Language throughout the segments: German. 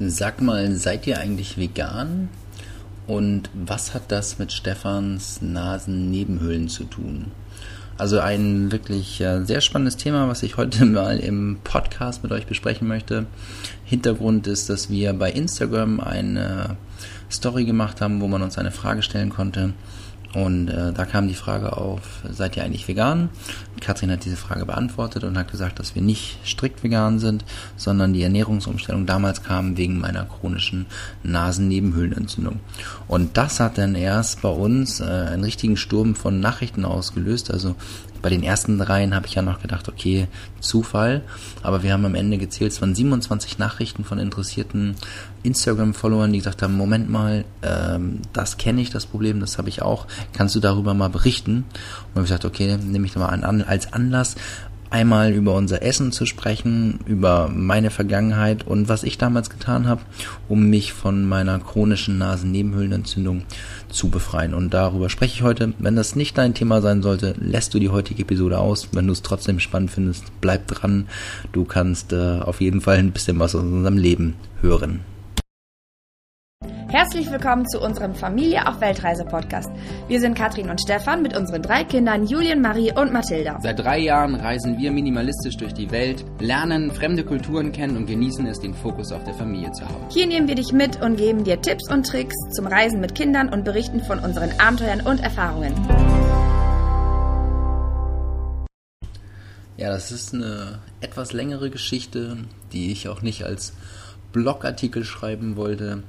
Sag mal, seid ihr eigentlich vegan? Und was hat das mit Stefans Nasennebenhöhlen zu tun? Also ein wirklich äh, sehr spannendes Thema, was ich heute mal im Podcast mit euch besprechen möchte. Hintergrund ist, dass wir bei Instagram eine Story gemacht haben, wo man uns eine Frage stellen konnte. Und äh, da kam die Frage auf, seid ihr eigentlich vegan? Katrin hat diese Frage beantwortet und hat gesagt, dass wir nicht strikt vegan sind, sondern die Ernährungsumstellung damals kam wegen meiner chronischen Nasennebenhöhlenentzündung. Und das hat dann erst bei uns äh, einen richtigen Sturm von Nachrichten ausgelöst. Also bei den ersten dreien habe ich ja noch gedacht, okay, Zufall. Aber wir haben am Ende gezählt, es waren 27 Nachrichten von interessierten Instagram-Followern, die gesagt haben, Moment mal, ähm, das kenne ich, das Problem, das habe ich auch. Kannst du darüber mal berichten? Und ich gesagt, okay, nehme ich mal an, als Anlass, einmal über unser Essen zu sprechen, über meine Vergangenheit und was ich damals getan habe, um mich von meiner chronischen Nasennebenhöhlenentzündung zu befreien. Und darüber spreche ich heute. Wenn das nicht dein Thema sein sollte, lässt du die heutige Episode aus. Wenn du es trotzdem spannend findest, bleib dran. Du kannst äh, auf jeden Fall ein bisschen was aus unserem Leben hören. Herzlich willkommen zu unserem Familie auf Weltreise Podcast. Wir sind Katrin und Stefan mit unseren drei Kindern Julien, Marie und Mathilda. Seit drei Jahren reisen wir minimalistisch durch die Welt, lernen fremde Kulturen kennen und genießen es, den Fokus auf der Familie zu haben. Hier nehmen wir dich mit und geben dir Tipps und Tricks zum Reisen mit Kindern und berichten von unseren Abenteuern und Erfahrungen. Ja, das ist eine etwas längere Geschichte, die ich auch nicht als Blogartikel schreiben wollte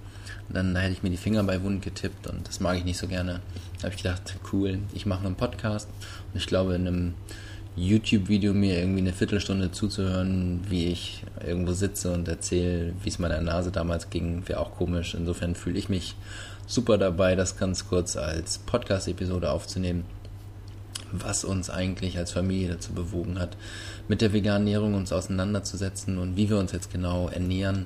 dann hätte ich mir die Finger bei Wund getippt und das mag ich nicht so gerne. Da habe ich gedacht, cool, ich mache einen Podcast und ich glaube, in einem YouTube-Video mir irgendwie eine Viertelstunde zuzuhören, wie ich irgendwo sitze und erzähle, wie es meiner Nase damals ging, wäre auch komisch. Insofern fühle ich mich super dabei, das ganz kurz als Podcast-Episode aufzunehmen, was uns eigentlich als Familie dazu bewogen hat, mit der veganen Ernährung uns auseinanderzusetzen und wie wir uns jetzt genau ernähren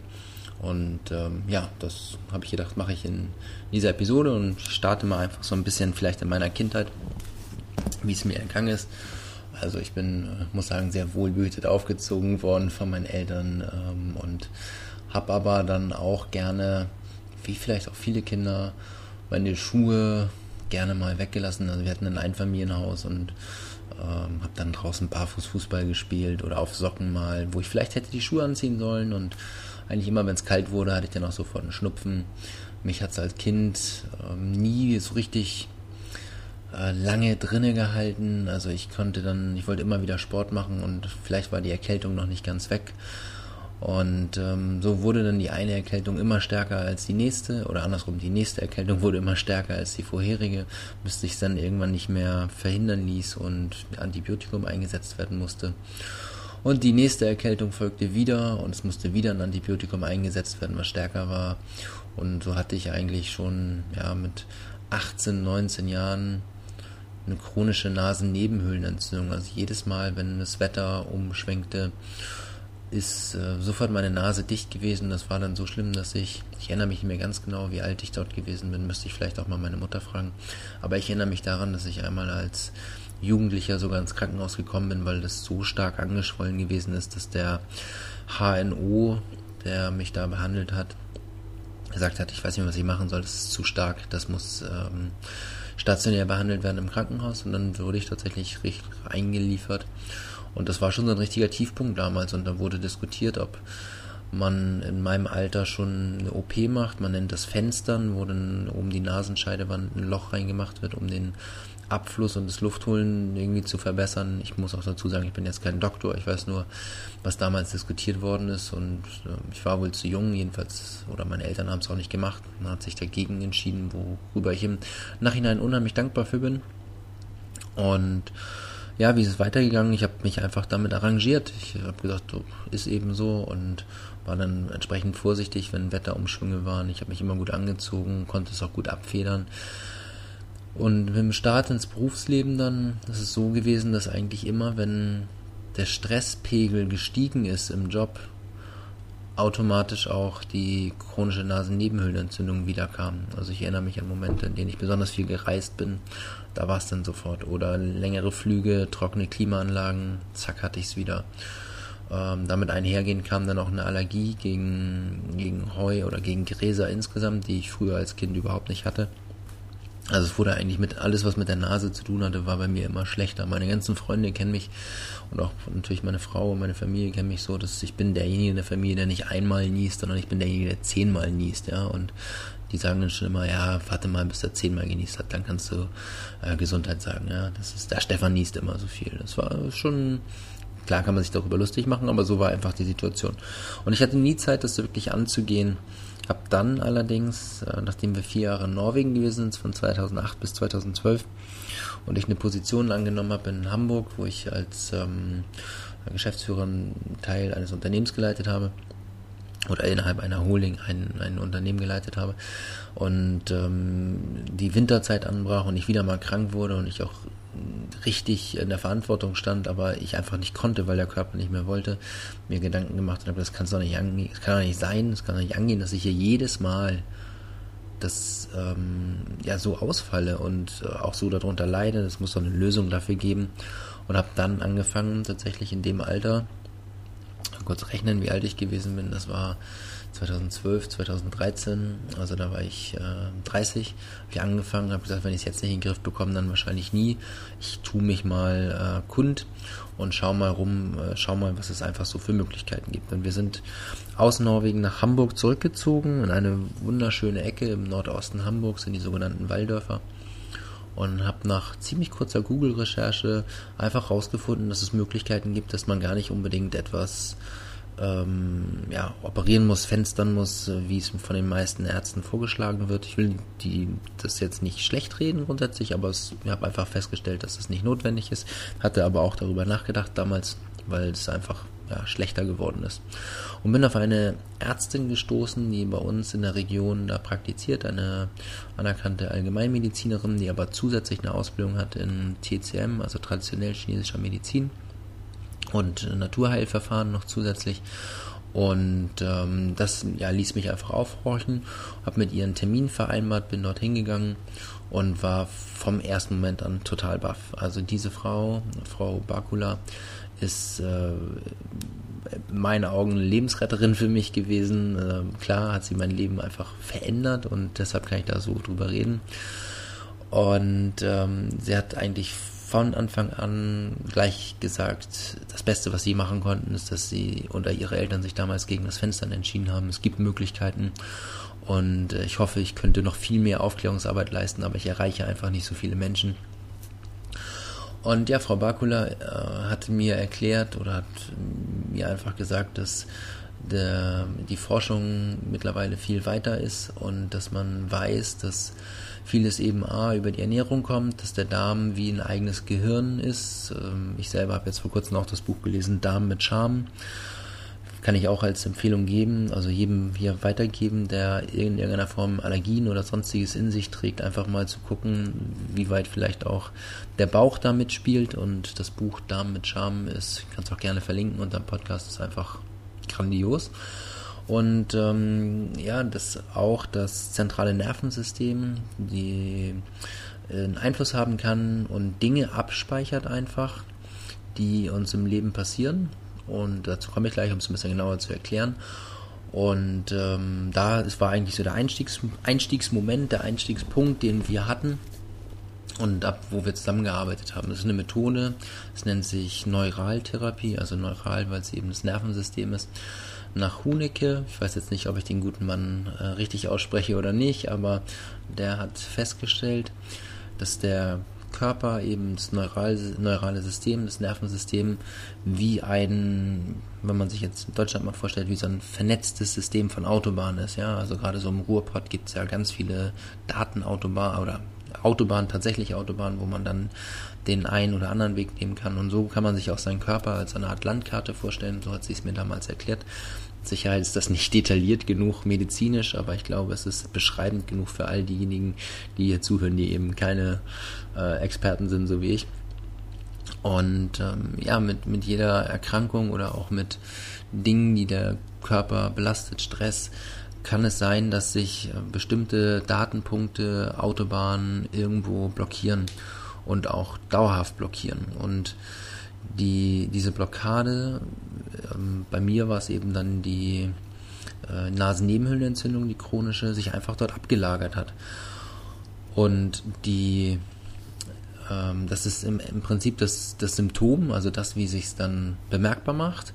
und ähm, ja, das habe ich gedacht, mache ich in dieser Episode und starte mal einfach so ein bisschen vielleicht in meiner Kindheit, wie es mir ergangen ist. Also ich bin, äh, muss sagen, sehr wohlbehütet aufgezogen worden von meinen Eltern ähm, und habe aber dann auch gerne, wie vielleicht auch viele Kinder, meine Schuhe gerne mal weggelassen. Also wir hatten ein Einfamilienhaus und ähm, habe dann draußen barfuß Fußball gespielt oder auf Socken mal, wo ich vielleicht hätte die Schuhe anziehen sollen und eigentlich immer, wenn es kalt wurde, hatte ich dann auch sofort einen Schnupfen. Mich hat es als Kind ähm, nie so richtig äh, lange drinne gehalten. Also ich konnte dann, ich wollte immer wieder Sport machen und vielleicht war die Erkältung noch nicht ganz weg. Und ähm, so wurde dann die eine Erkältung immer stärker als die nächste oder andersrum, die nächste Erkältung wurde immer stärker als die vorherige, bis sich dann irgendwann nicht mehr verhindern ließ und Antibiotikum eingesetzt werden musste. Und die nächste Erkältung folgte wieder und es musste wieder ein Antibiotikum eingesetzt werden, was stärker war. Und so hatte ich eigentlich schon ja, mit 18, 19 Jahren eine chronische Nasennebenhöhlenentzündung. Also jedes Mal, wenn das Wetter umschwenkte, ist äh, sofort meine Nase dicht gewesen. Das war dann so schlimm, dass ich, ich erinnere mich nicht mehr ganz genau, wie alt ich dort gewesen bin, müsste ich vielleicht auch mal meine Mutter fragen. Aber ich erinnere mich daran, dass ich einmal als Jugendlicher sogar ins Krankenhaus gekommen bin, weil das so stark angeschwollen gewesen ist, dass der HNO, der mich da behandelt hat, gesagt hat, ich weiß nicht, was ich machen soll, das ist zu stark, das muss ähm, stationär behandelt werden im Krankenhaus. Und dann wurde ich tatsächlich richtig eingeliefert und das war schon so ein richtiger Tiefpunkt damals. Und da wurde diskutiert, ob man in meinem Alter schon eine OP macht, man nennt das Fenstern, wo dann oben die Nasenscheidewand ein Loch reingemacht wird, um den Abfluss und das Luftholen irgendwie zu verbessern. Ich muss auch dazu sagen, ich bin jetzt kein Doktor, ich weiß nur, was damals diskutiert worden ist und äh, ich war wohl zu jung, jedenfalls, oder meine Eltern haben es auch nicht gemacht. Man hat sich dagegen entschieden, worüber ich im Nachhinein unheimlich dankbar für bin. Und ja, wie ist es weitergegangen? Ich habe mich einfach damit arrangiert. Ich habe gesagt, ist eben so und war dann entsprechend vorsichtig, wenn Wetterumschwünge waren. Ich habe mich immer gut angezogen, konnte es auch gut abfedern. Und mit dem Start ins Berufsleben dann, ist es so gewesen, dass eigentlich immer, wenn der Stresspegel gestiegen ist im Job, automatisch auch die chronische Nasennebenhöhlenentzündung wiederkam. Also ich erinnere mich an Momente, in denen ich besonders viel gereist bin, da war es dann sofort. Oder längere Flüge, trockene Klimaanlagen, zack hatte ich es wieder. Ähm, damit einhergehend kam dann auch eine Allergie gegen, gegen Heu oder gegen Gräser insgesamt, die ich früher als Kind überhaupt nicht hatte. Also es wurde eigentlich mit alles, was mit der Nase zu tun hatte, war bei mir immer schlechter. Meine ganzen Freunde kennen mich und auch natürlich meine Frau und meine Familie kennen mich so, dass ich bin derjenige in der Familie, der nicht einmal niest, sondern ich bin derjenige, der zehnmal niest, ja. Und die sagen dann schon immer, ja, warte mal, bis er zehnmal genießt hat, dann kannst du äh, Gesundheit sagen, ja. Das ist, der Stefan niest immer so viel. Das war schon, klar kann man sich darüber lustig machen, aber so war einfach die Situation. Und ich hatte nie Zeit, das wirklich anzugehen habe dann allerdings, äh, nachdem wir vier Jahre in Norwegen gewesen sind, von 2008 bis 2012, und ich eine Position angenommen habe in Hamburg, wo ich als ähm, Geschäftsführer einen Teil eines Unternehmens geleitet habe, oder innerhalb einer Holding ein, ein Unternehmen geleitet habe und ähm, die Winterzeit anbrach und ich wieder mal krank wurde und ich auch richtig in der Verantwortung stand, aber ich einfach nicht konnte, weil der Körper nicht mehr wollte, mir Gedanken gemacht habe, das kann doch nicht angehen, das kann doch nicht sein, das kann doch nicht angehen, dass ich hier jedes Mal das ähm, ja so ausfalle und äh, auch so darunter leide. Das muss doch eine Lösung dafür geben und habe dann angefangen tatsächlich in dem Alter kurz rechnen, wie alt ich gewesen bin. Das war 2012, 2013, also da war ich äh, 30, habe ich angefangen, habe gesagt, wenn ich es jetzt nicht in den Griff bekomme, dann wahrscheinlich nie. Ich tue mich mal äh, kund und schau mal rum, äh, schau mal, was es einfach so für Möglichkeiten gibt. Und wir sind aus Norwegen nach Hamburg zurückgezogen, in eine wunderschöne Ecke im Nordosten Hamburgs, in die sogenannten Walldörfer und habe nach ziemlich kurzer Google-Recherche einfach herausgefunden, dass es Möglichkeiten gibt, dass man gar nicht unbedingt etwas ähm, ja, operieren muss, fenstern muss, wie es von den meisten Ärzten vorgeschlagen wird. Ich will die, das jetzt nicht schlecht reden grundsätzlich, aber es, ich habe einfach festgestellt, dass es nicht notwendig ist. Hatte aber auch darüber nachgedacht damals, weil es einfach ja, schlechter geworden ist. Und bin auf eine Ärztin gestoßen, die bei uns in der Region da praktiziert, eine anerkannte Allgemeinmedizinerin, die aber zusätzlich eine Ausbildung hat in TCM, also traditionell chinesischer Medizin und Naturheilverfahren noch zusätzlich. Und ähm, das ja, ließ mich einfach aufhorchen, habe mit ihr einen Termin vereinbart, bin dort hingegangen und war vom ersten Moment an total baff. Also diese Frau, Frau Bakula, ist äh, in meinen Augen eine Lebensretterin für mich gewesen. Äh, klar hat sie mein Leben einfach verändert und deshalb kann ich da so drüber reden. Und ähm, sie hat eigentlich von Anfang an gleich gesagt, das Beste, was sie machen konnten, ist, dass sie oder ihre Eltern sich damals gegen das Fenstern entschieden haben. Es gibt Möglichkeiten und äh, ich hoffe, ich könnte noch viel mehr Aufklärungsarbeit leisten, aber ich erreiche einfach nicht so viele Menschen. Und ja, Frau Bakula äh, hat mir erklärt oder hat mir einfach gesagt, dass der, die Forschung mittlerweile viel weiter ist und dass man weiß, dass vieles eben A über die Ernährung kommt, dass der Darm wie ein eigenes Gehirn ist. Ähm, ich selber habe jetzt vor kurzem auch das Buch gelesen, Darm mit Charme kann ich auch als Empfehlung geben, also jedem hier weitergeben, der in irgendeiner Form Allergien oder sonstiges in sich trägt, einfach mal zu gucken, wie weit vielleicht auch der Bauch da mitspielt und das Buch Darm mit Charme ist, ich kann es auch gerne verlinken unter dem Podcast, ist einfach grandios. Und ähm, ja, das auch das zentrale Nervensystem, die äh, einen Einfluss haben kann und Dinge abspeichert einfach, die uns im Leben passieren und dazu komme ich gleich, um es ein bisschen genauer zu erklären. Und ähm, da es war eigentlich so der Einstiegs Einstiegsmoment, der Einstiegspunkt, den wir hatten und ab wo wir zusammengearbeitet haben. Das ist eine Methode, es nennt sich Neuraltherapie, also neural, weil es eben das Nervensystem ist. Nach Hunecke, ich weiß jetzt nicht, ob ich den guten Mann äh, richtig ausspreche oder nicht, aber der hat festgestellt, dass der Körper, eben das neural, neurale System, das Nervensystem, wie ein, wenn man sich jetzt in Deutschland mal vorstellt, wie so ein vernetztes System von Autobahnen ist. Ja, also gerade so im Ruhrpott gibt es ja ganz viele Datenautobahnen oder Autobahnen, tatsächlich Autobahnen, wo man dann den einen oder anderen Weg nehmen kann. Und so kann man sich auch seinen Körper als eine Art Landkarte vorstellen. So hat sie es mir damals erklärt. Sicherheit ist das nicht detailliert genug medizinisch, aber ich glaube, es ist beschreibend genug für all diejenigen, die hier zuhören, die eben keine äh, Experten sind, so wie ich. Und ähm, ja, mit, mit jeder Erkrankung oder auch mit Dingen, die der Körper belastet, Stress, kann es sein, dass sich äh, bestimmte Datenpunkte, Autobahnen irgendwo blockieren und auch dauerhaft blockieren. Und die, diese Blockade ähm, bei mir war es eben dann die äh, Nasennebenhöhlenentzündung, die chronische, sich einfach dort abgelagert hat. Und die, ähm, das ist im, im Prinzip das, das Symptom, also das, wie sich es dann bemerkbar macht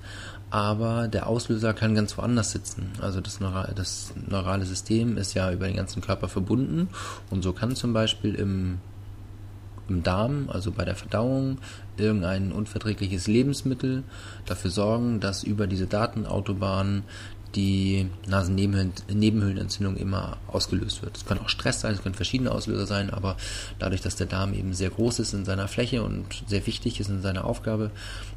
aber der Auslöser kann ganz woanders sitzen. Also das, Neura das neurale System ist ja über den ganzen Körper verbunden und so kann zum Beispiel im, im Darm, also bei der Verdauung, irgendein unverträgliches Lebensmittel dafür sorgen, dass über diese Datenautobahn die Nasennebenhöhlenentzündung immer ausgelöst wird. Es kann auch Stress sein, es können verschiedene Auslöser sein, aber dadurch, dass der Darm eben sehr groß ist in seiner Fläche und sehr wichtig ist in seiner Aufgabe,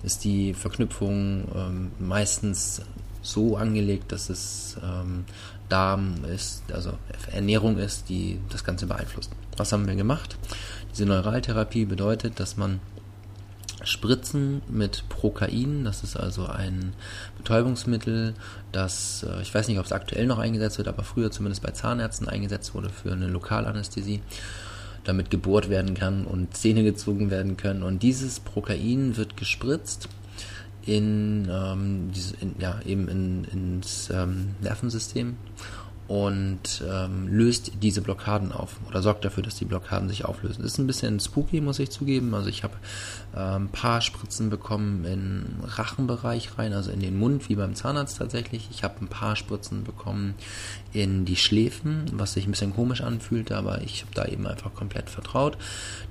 ist die Verknüpfung ähm, meistens so angelegt, dass es ähm, Darm ist, also Ernährung ist, die das Ganze beeinflusst. Was haben wir gemacht? Diese Neuraltherapie bedeutet, dass man Spritzen mit Prokain, das ist also ein Betäubungsmittel, das, äh, ich weiß nicht, ob es aktuell noch eingesetzt wird, aber früher zumindest bei Zahnärzten eingesetzt wurde für eine Lokalanästhesie, damit gebohrt werden kann und Zähne gezogen werden können. Und dieses Prokain wird gespritzt in, ähm, in ja, eben in, ins ähm, Nervensystem und ähm, löst diese Blockaden auf oder sorgt dafür, dass die Blockaden sich auflösen. Ist ein bisschen spooky, muss ich zugeben. Also ich habe ein paar Spritzen bekommen in Rachenbereich rein, also in den Mund, wie beim Zahnarzt tatsächlich. Ich habe ein paar Spritzen bekommen in die Schläfen, was sich ein bisschen komisch anfühlte, aber ich habe da eben einfach komplett vertraut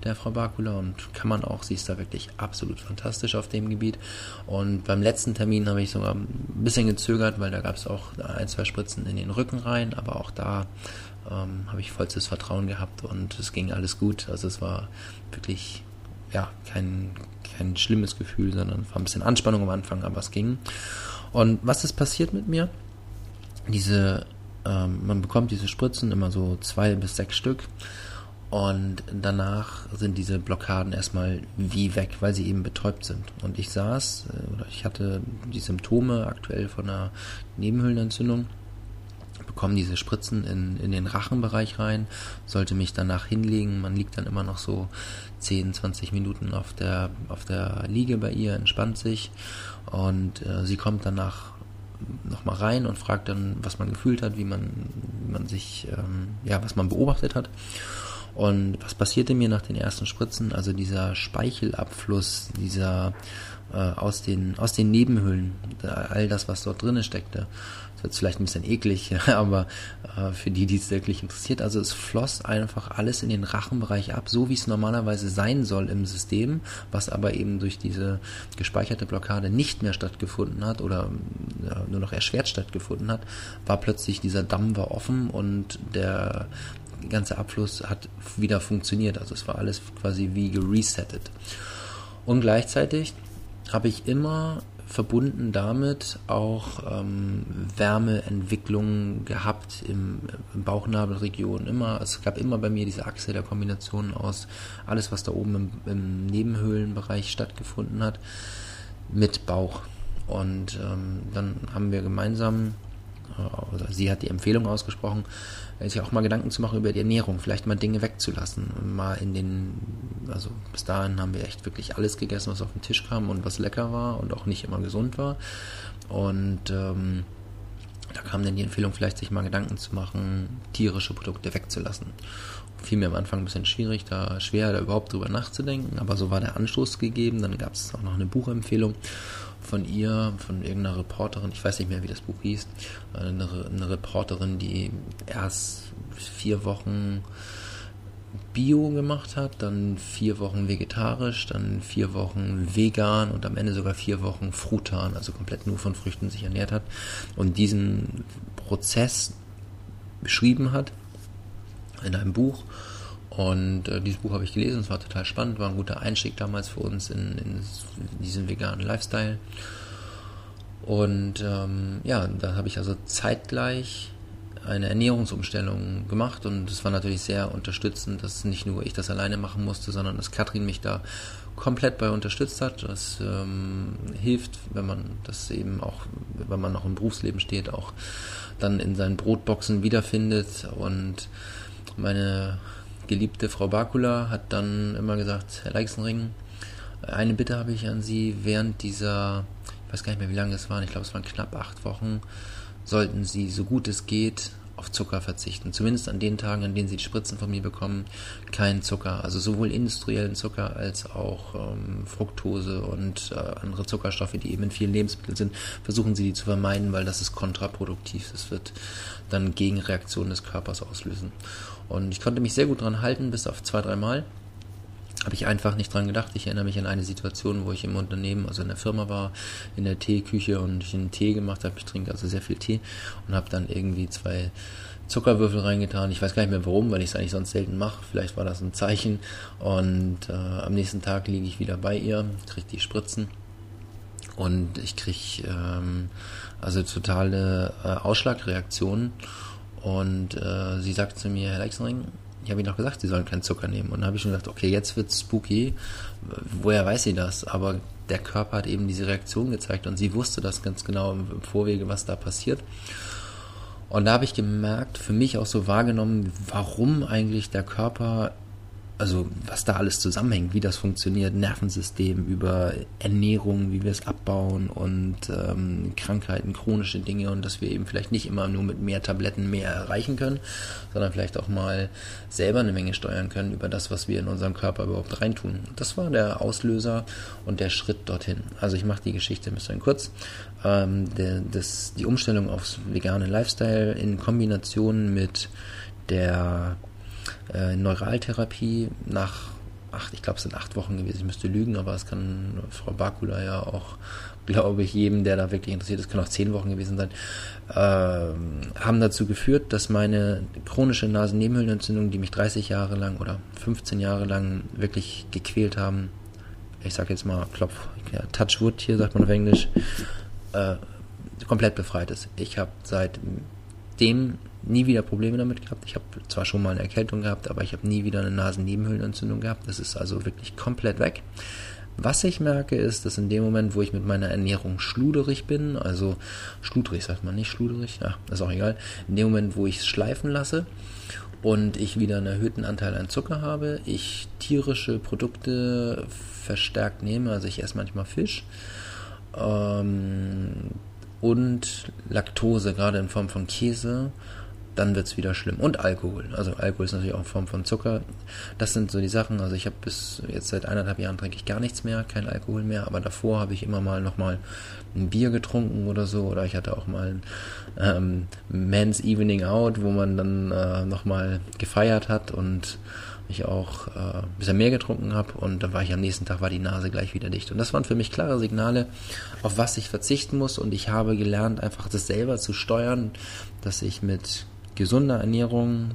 der Frau Bakula und kann man auch, sie ist da wirklich absolut fantastisch auf dem Gebiet. Und beim letzten Termin habe ich sogar ein bisschen gezögert, weil da gab es auch ein, zwei Spritzen in den Rücken rein, aber auch da ähm, habe ich vollstes Vertrauen gehabt und es ging alles gut. Also es war wirklich ja kein, kein schlimmes Gefühl, sondern war ein bisschen Anspannung am Anfang, aber es ging. Und was ist passiert mit mir? Diese, ähm, man bekommt diese Spritzen immer so zwei bis sechs Stück und danach sind diese Blockaden erstmal wie weg, weil sie eben betäubt sind. Und ich saß, äh, oder ich hatte die Symptome aktuell von einer Nebenhöhlenentzündung, bekomme diese Spritzen in, in den Rachenbereich rein, sollte mich danach hinlegen. Man liegt dann immer noch so 10, 20 Minuten auf der, auf der Liege bei ihr, entspannt sich und äh, sie kommt danach nochmal rein und fragt dann, was man gefühlt hat, wie man, wie man sich, ähm, ja, was man beobachtet hat. Und was passierte mir nach den ersten Spritzen? Also dieser Speichelabfluss, dieser äh, aus den aus den Nebenhöhlen, all das, was dort drinnen steckte. Das wird vielleicht ein bisschen eklig, aber äh, für die, die es wirklich interessiert, also es floss einfach alles in den Rachenbereich ab, so wie es normalerweise sein soll im System, was aber eben durch diese gespeicherte Blockade nicht mehr stattgefunden hat oder ja, nur noch erschwert stattgefunden hat, war plötzlich dieser Damm war offen und der ganze Abfluss hat wieder funktioniert. Also es war alles quasi wie geresettet. Und gleichzeitig habe ich immer verbunden damit auch ähm, Wärmeentwicklungen gehabt im, im Bauchnabelregion. Immer, es gab immer bei mir diese Achse der Kombination aus alles, was da oben im, im Nebenhöhlenbereich stattgefunden hat, mit Bauch. Und ähm, dann haben wir gemeinsam, äh, oder sie hat die Empfehlung ausgesprochen, sich auch mal Gedanken zu machen über die Ernährung, vielleicht mal Dinge wegzulassen. Mal in den, also bis dahin haben wir echt wirklich alles gegessen, was auf den Tisch kam und was lecker war und auch nicht immer gesund war. Und ähm, da kam dann die Empfehlung, vielleicht sich mal Gedanken zu machen, tierische Produkte wegzulassen. Fiel mir am Anfang ein bisschen schwierig, da schwer da überhaupt drüber nachzudenken, aber so war der Anstoß gegeben. Dann gab es auch noch eine Buchempfehlung von ihr, von irgendeiner Reporterin, ich weiß nicht mehr, wie das Buch hieß, eine, eine Reporterin, die erst vier Wochen Bio gemacht hat, dann vier Wochen vegetarisch, dann vier Wochen vegan und am Ende sogar vier Wochen frutan, also komplett nur von Früchten sich ernährt hat und diesen Prozess beschrieben hat in einem Buch und äh, dieses Buch habe ich gelesen, es war total spannend, war ein guter Einstieg damals für uns in, in diesen veganen Lifestyle. Und ähm, ja, da habe ich also zeitgleich eine Ernährungsumstellung gemacht und es war natürlich sehr unterstützend, dass nicht nur ich das alleine machen musste, sondern dass Katrin mich da komplett bei unterstützt hat. Das ähm, hilft, wenn man das eben auch, wenn man noch im Berufsleben steht, auch dann in seinen Brotboxen wiederfindet und meine geliebte Frau Bakula hat dann immer gesagt, Herr Leixenring, eine Bitte habe ich an Sie während dieser ich weiß gar nicht mehr, wie lange es waren, ich glaube, es waren knapp acht Wochen, sollten sie so gut es geht auf Zucker verzichten. Zumindest an den Tagen, an denen sie die Spritzen von mir bekommen, kein Zucker. Also sowohl industriellen Zucker als auch ähm, Fructose und äh, andere Zuckerstoffe, die eben in vielen Lebensmitteln sind, versuchen sie die zu vermeiden, weil das ist kontraproduktiv. Das wird dann Gegenreaktionen des Körpers auslösen. Und ich konnte mich sehr gut dran halten, bis auf zwei, drei Mal habe ich einfach nicht dran gedacht. Ich erinnere mich an eine Situation, wo ich im Unternehmen, also in der Firma war, in der Teeküche und ich einen Tee gemacht habe. Ich trinke also sehr viel Tee und habe dann irgendwie zwei Zuckerwürfel reingetan. Ich weiß gar nicht mehr warum, weil ich es eigentlich sonst selten mache. Vielleicht war das ein Zeichen. Und äh, am nächsten Tag liege ich wieder bei ihr, kriege die Spritzen und ich kriege ähm, also totale äh, Ausschlagreaktionen. Und äh, sie sagt zu mir, Herr Leixenring, ich habe ihnen doch gesagt, sie sollen keinen Zucker nehmen. Und dann habe ich schon gedacht, okay, jetzt wird spooky. Woher weiß sie das? Aber der Körper hat eben diese Reaktion gezeigt und sie wusste das ganz genau im Vorwege, was da passiert. Und da habe ich gemerkt, für mich auch so wahrgenommen, warum eigentlich der Körper also was da alles zusammenhängt, wie das funktioniert, Nervensystem, über Ernährung, wie wir es abbauen und ähm, Krankheiten, chronische Dinge und dass wir eben vielleicht nicht immer nur mit mehr Tabletten mehr erreichen können, sondern vielleicht auch mal selber eine Menge steuern können über das, was wir in unserem Körper überhaupt reintun. Das war der Auslöser und der Schritt dorthin. Also ich mache die Geschichte ein bisschen kurz. Ähm, der, das, die Umstellung aufs vegane Lifestyle in Kombination mit der äh, Neuraltherapie nach acht, ich glaube, es sind acht Wochen gewesen. Ich müsste lügen, aber es kann Frau Bakula ja auch, glaube ich, jedem, der da wirklich interessiert ist, kann auch zehn Wochen gewesen sein, äh, haben dazu geführt, dass meine chronische Nasennebenhöhlenentzündung, die mich 30 Jahre lang oder 15 Jahre lang wirklich gequält haben, ich sage jetzt mal Klopf, ja, Touchwood hier sagt man auf Englisch, äh, komplett befreit ist. Ich habe seitdem nie wieder Probleme damit gehabt. Ich habe zwar schon mal eine Erkältung gehabt, aber ich habe nie wieder eine Nasennebenhöhlenentzündung gehabt. Das ist also wirklich komplett weg. Was ich merke, ist, dass in dem Moment, wo ich mit meiner Ernährung schluderig bin, also schludrig sagt man nicht schluderig, ja, ist auch egal, in dem Moment, wo ich es schleifen lasse und ich wieder einen erhöhten Anteil an Zucker habe, ich tierische Produkte verstärkt nehme, also ich esse manchmal Fisch, ähm, und Laktose, gerade in Form von Käse, dann wird es wieder schlimm. Und Alkohol. Also Alkohol ist natürlich auch eine Form von Zucker. Das sind so die Sachen. Also ich habe bis jetzt seit eineinhalb Jahren trinke ich gar nichts mehr, kein Alkohol mehr. Aber davor habe ich immer mal nochmal ein Bier getrunken oder so. Oder ich hatte auch mal ein ähm, Men's Evening Out, wo man dann äh, nochmal gefeiert hat und ich auch äh, ein bisschen mehr getrunken habe und dann war ich am nächsten Tag, war die Nase gleich wieder dicht. Und das waren für mich klare Signale, auf was ich verzichten muss und ich habe gelernt, einfach das selber zu steuern, dass ich mit gesunder Ernährung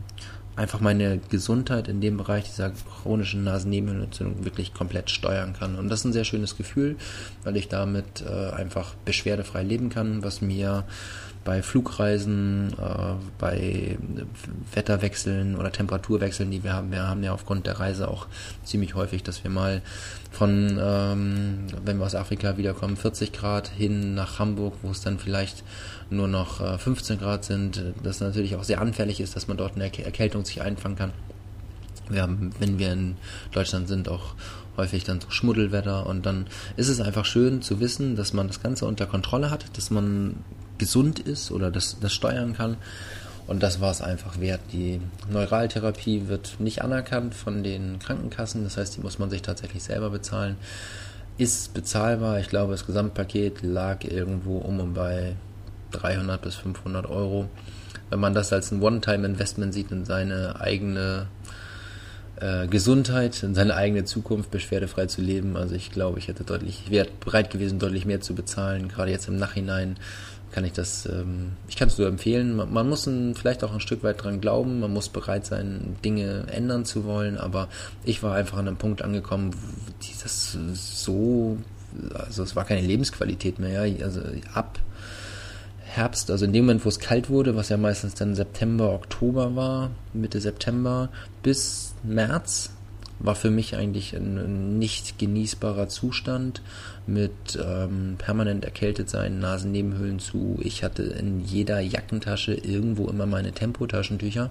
einfach meine Gesundheit in dem Bereich dieser chronischen Nasennebenhöhlenentzündung wirklich komplett steuern kann. Und das ist ein sehr schönes Gefühl, weil ich damit äh, einfach beschwerdefrei leben kann, was mir bei Flugreisen, äh, bei Wetterwechseln oder Temperaturwechseln, die wir haben. Wir haben ja aufgrund der Reise auch ziemlich häufig, dass wir mal von, ähm, wenn wir aus Afrika wiederkommen, 40 Grad hin nach Hamburg, wo es dann vielleicht nur noch äh, 15 Grad sind, das natürlich auch sehr anfällig ist, dass man dort eine Erkältung sich einfangen kann. Wir haben, wenn wir in Deutschland sind, auch häufig dann so Schmuddelwetter und dann ist es einfach schön zu wissen, dass man das Ganze unter Kontrolle hat, dass man gesund ist oder das, das steuern kann. Und das war es einfach wert. Die Neuraltherapie wird nicht anerkannt von den Krankenkassen, das heißt, die muss man sich tatsächlich selber bezahlen. Ist bezahlbar, ich glaube, das Gesamtpaket lag irgendwo um und bei 300 bis 500 Euro. Wenn man das als ein One-Time-Investment sieht in seine eigene äh, Gesundheit, in seine eigene Zukunft beschwerdefrei zu leben, also ich glaube, ich hätte deutlich, wäre bereit gewesen, deutlich mehr zu bezahlen, gerade jetzt im Nachhinein kann ich das, ähm, ich kann es nur empfehlen. Man, man muss ein, vielleicht auch ein Stück weit dran glauben, man muss bereit sein, Dinge ändern zu wollen, aber ich war einfach an einem Punkt angekommen, wo dieses so, also es war keine Lebensqualität mehr, ja, also ab Herbst, also in dem Moment, wo es kalt wurde, was ja meistens dann September, Oktober war, Mitte September bis März, war für mich eigentlich ein, nicht genießbarer Zustand mit ähm, permanent erkältet sein, Nasennebenhöhlen zu. Ich hatte in jeder Jackentasche irgendwo immer meine Tempotaschentücher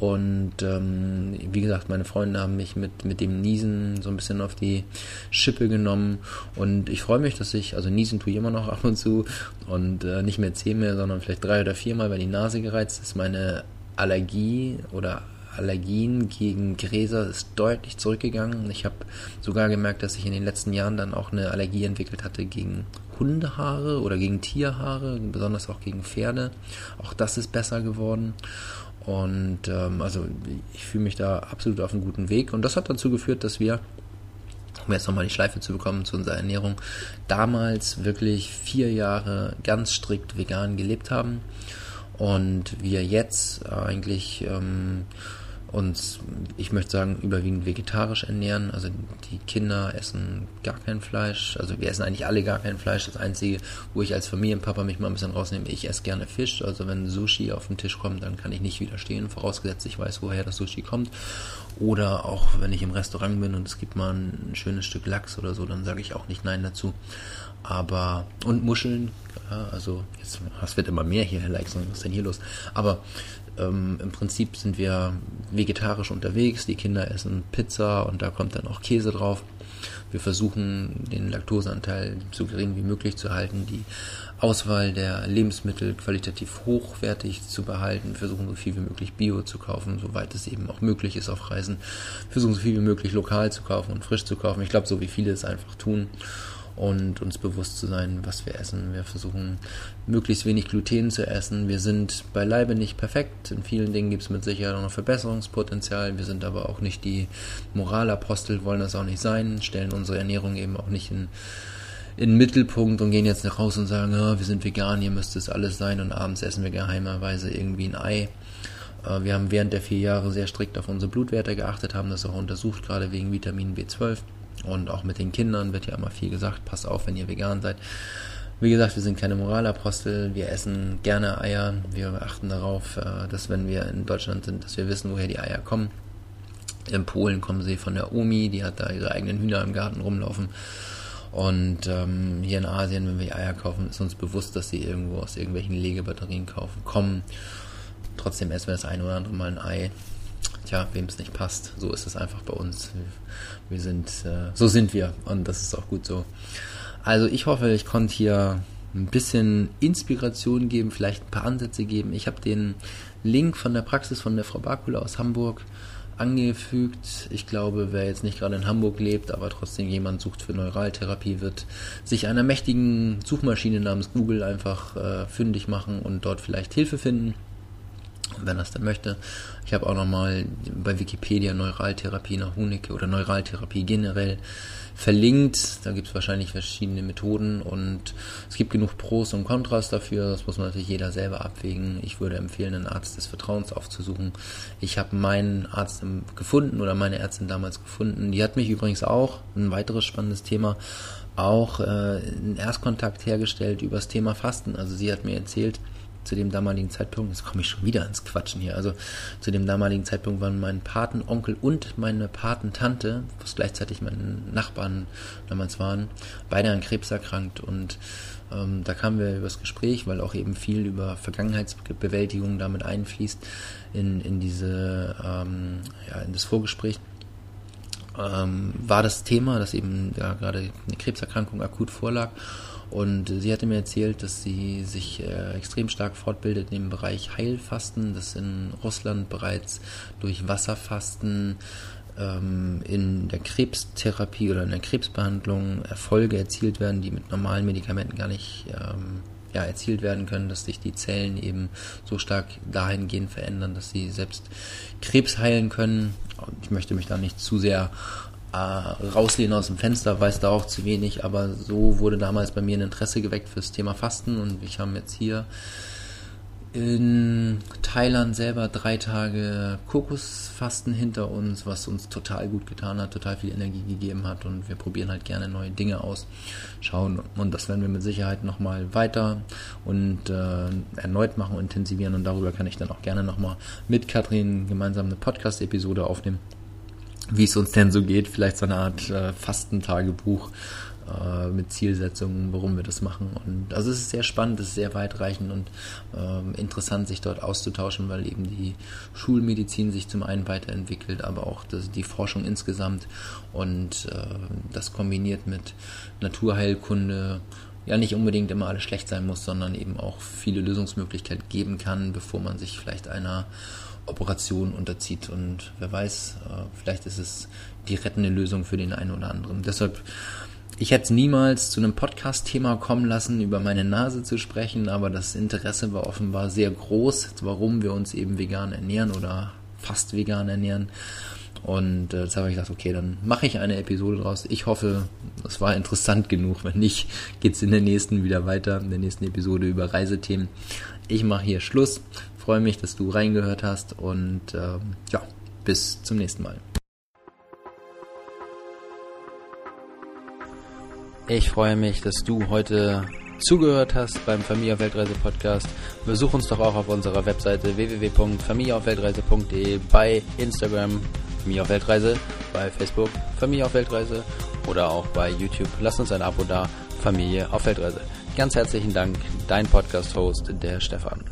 Und ähm, wie gesagt, meine Freunde haben mich mit, mit dem Niesen so ein bisschen auf die Schippe genommen. Und ich freue mich, dass ich, also Niesen tue ich immer noch ab und zu und äh, nicht mehr zehnmal, sondern vielleicht drei oder viermal, weil die Nase gereizt ist. Meine Allergie oder Allergien gegen Gräser ist deutlich zurückgegangen. Ich habe sogar gemerkt, dass ich in den letzten Jahren dann auch eine Allergie entwickelt hatte gegen Hundehaare oder gegen Tierhaare, besonders auch gegen Pferde. Auch das ist besser geworden. Und ähm, also ich fühle mich da absolut auf einem guten Weg. Und das hat dazu geführt, dass wir, um jetzt nochmal die Schleife zu bekommen zu unserer Ernährung, damals wirklich vier Jahre ganz strikt vegan gelebt haben. Und wir jetzt eigentlich ähm, uns, ich möchte sagen, überwiegend vegetarisch ernähren. Also die Kinder essen gar kein Fleisch. Also wir essen eigentlich alle gar kein Fleisch. Das Einzige, wo ich als Familienpapa mich mal ein bisschen rausnehme, ich esse gerne Fisch. Also wenn Sushi auf den Tisch kommt, dann kann ich nicht widerstehen, vorausgesetzt ich weiß, woher das Sushi kommt. Oder auch wenn ich im Restaurant bin und es gibt mal ein schönes Stück Lachs oder so, dann sage ich auch nicht Nein dazu. Aber, und Muscheln, also jetzt, es wird immer mehr hier, Herr Leixen, was ist denn hier los? Aber ähm, Im Prinzip sind wir vegetarisch unterwegs. Die Kinder essen Pizza und da kommt dann auch Käse drauf. Wir versuchen den Laktoseanteil so gering wie möglich zu halten, die Auswahl der Lebensmittel qualitativ hochwertig zu behalten, wir versuchen so viel wie möglich Bio zu kaufen, soweit es eben auch möglich ist auf Reisen, wir versuchen so viel wie möglich lokal zu kaufen und frisch zu kaufen. Ich glaube, so wie viele es einfach tun und uns bewusst zu sein, was wir essen. Wir versuchen möglichst wenig Gluten zu essen. Wir sind beileibe nicht perfekt. In vielen Dingen gibt es mit Sicherheit auch noch Verbesserungspotenzial. Wir sind aber auch nicht die Moralapostel, wollen das auch nicht sein, stellen unsere Ernährung eben auch nicht in in den Mittelpunkt und gehen jetzt nach raus und sagen, oh, wir sind vegan, hier müsste es alles sein und abends essen wir geheimerweise irgendwie ein Ei. Äh, wir haben während der vier Jahre sehr strikt auf unsere Blutwerte geachtet, haben das auch untersucht, gerade wegen Vitamin B12. Und auch mit den Kindern wird ja immer viel gesagt, passt auf, wenn ihr vegan seid. Wie gesagt, wir sind keine Moralapostel, wir essen gerne Eier, wir achten darauf, äh, dass wenn wir in Deutschland sind, dass wir wissen, woher die Eier kommen. In Polen kommen sie von der Omi, die hat da ihre eigenen Hühner im Garten rumlaufen. Und ähm, hier in Asien, wenn wir Eier kaufen, ist uns bewusst, dass sie irgendwo aus irgendwelchen Legebatterien kaufen, kommen. Trotzdem essen wir das eine oder andere Mal ein Ei tja, wem es nicht passt. So ist es einfach bei uns. Wir sind, äh, so sind wir und das ist auch gut so. Also ich hoffe, ich konnte hier ein bisschen Inspiration geben, vielleicht ein paar Ansätze geben. Ich habe den Link von der Praxis von der Frau Bakula aus Hamburg angefügt. Ich glaube, wer jetzt nicht gerade in Hamburg lebt, aber trotzdem jemand sucht für Neuraltherapie, wird sich einer mächtigen Suchmaschine namens Google einfach äh, fündig machen und dort vielleicht Hilfe finden wenn er es dann möchte. Ich habe auch nochmal bei Wikipedia Neuraltherapie nach Hunicke oder Neuraltherapie generell verlinkt. Da gibt es wahrscheinlich verschiedene Methoden und es gibt genug Pros und Kontras dafür. Das muss natürlich jeder selber abwägen. Ich würde empfehlen, einen Arzt des Vertrauens aufzusuchen. Ich habe meinen Arzt gefunden oder meine Ärztin damals gefunden. Die hat mich übrigens auch, ein weiteres spannendes Thema, auch äh, einen Erstkontakt hergestellt über das Thema Fasten. Also sie hat mir erzählt, zu dem damaligen Zeitpunkt, jetzt komme ich schon wieder ins Quatschen hier, also zu dem damaligen Zeitpunkt waren mein Patenonkel und meine Patentante, was gleichzeitig meine Nachbarn damals waren, beide an Krebs erkrankt und ähm, da kamen wir über das Gespräch, weil auch eben viel über Vergangenheitsbewältigung damit einfließt in, in diese, ähm, ja, in das Vorgespräch. Ähm, war das Thema, dass eben ja, gerade eine Krebserkrankung akut vorlag. Und sie hatte mir erzählt, dass sie sich äh, extrem stark fortbildet im Bereich Heilfasten, dass in Russland bereits durch Wasserfasten ähm, in der Krebstherapie oder in der Krebsbehandlung Erfolge erzielt werden, die mit normalen Medikamenten gar nicht ähm, ja, erzielt werden können, dass sich die Zellen eben so stark dahingehend verändern, dass sie selbst Krebs heilen können. Ich möchte mich da nicht zu sehr äh, rauslehnen aus dem Fenster, weiß da auch zu wenig, aber so wurde damals bei mir ein Interesse geweckt fürs Thema Fasten und wir haben jetzt hier in Thailand selber drei Tage Kokosfasten hinter uns, was uns total gut getan hat, total viel Energie gegeben hat und wir probieren halt gerne neue Dinge aus, schauen und das werden wir mit Sicherheit nochmal weiter und äh, erneut machen, intensivieren und darüber kann ich dann auch gerne nochmal mit Katrin gemeinsam eine Podcast-Episode aufnehmen wie es uns denn so geht, vielleicht so eine Art äh, Fastentagebuch, äh, mit Zielsetzungen, warum wir das machen. Und also es ist sehr spannend, es ist sehr weitreichend und äh, interessant, sich dort auszutauschen, weil eben die Schulmedizin sich zum einen weiterentwickelt, aber auch das, die Forschung insgesamt und äh, das kombiniert mit Naturheilkunde, ja nicht unbedingt immer alles schlecht sein muss, sondern eben auch viele Lösungsmöglichkeiten geben kann, bevor man sich vielleicht einer Operation unterzieht. Und wer weiß, äh, vielleicht ist es die rettende Lösung für den einen oder anderen. Deshalb, ich hätte es niemals zu einem Podcast-Thema kommen lassen, über meine Nase zu sprechen, aber das Interesse war offenbar sehr groß, warum wir uns eben vegan ernähren oder fast vegan ernähren. Und äh, jetzt habe ich gedacht, okay, dann mache ich eine Episode draus. Ich hoffe, es war interessant genug. Wenn nicht, geht es in der nächsten wieder weiter, in der nächsten Episode über Reisethemen. Ich mache hier Schluss. Freue mich, dass du reingehört hast und ähm, ja, bis zum nächsten Mal. Ich freue mich, dass du heute zugehört hast beim Familie auf Weltreise Podcast. Besuch uns doch auch auf unserer Webseite www.familieaufweltreise.de, bei Instagram Familie auf Weltreise, bei Facebook Familie auf Weltreise oder auch bei YouTube. Lass uns ein Abo da, Familie auf Weltreise. Ganz herzlichen Dank, dein Podcast-Host, der Stefan.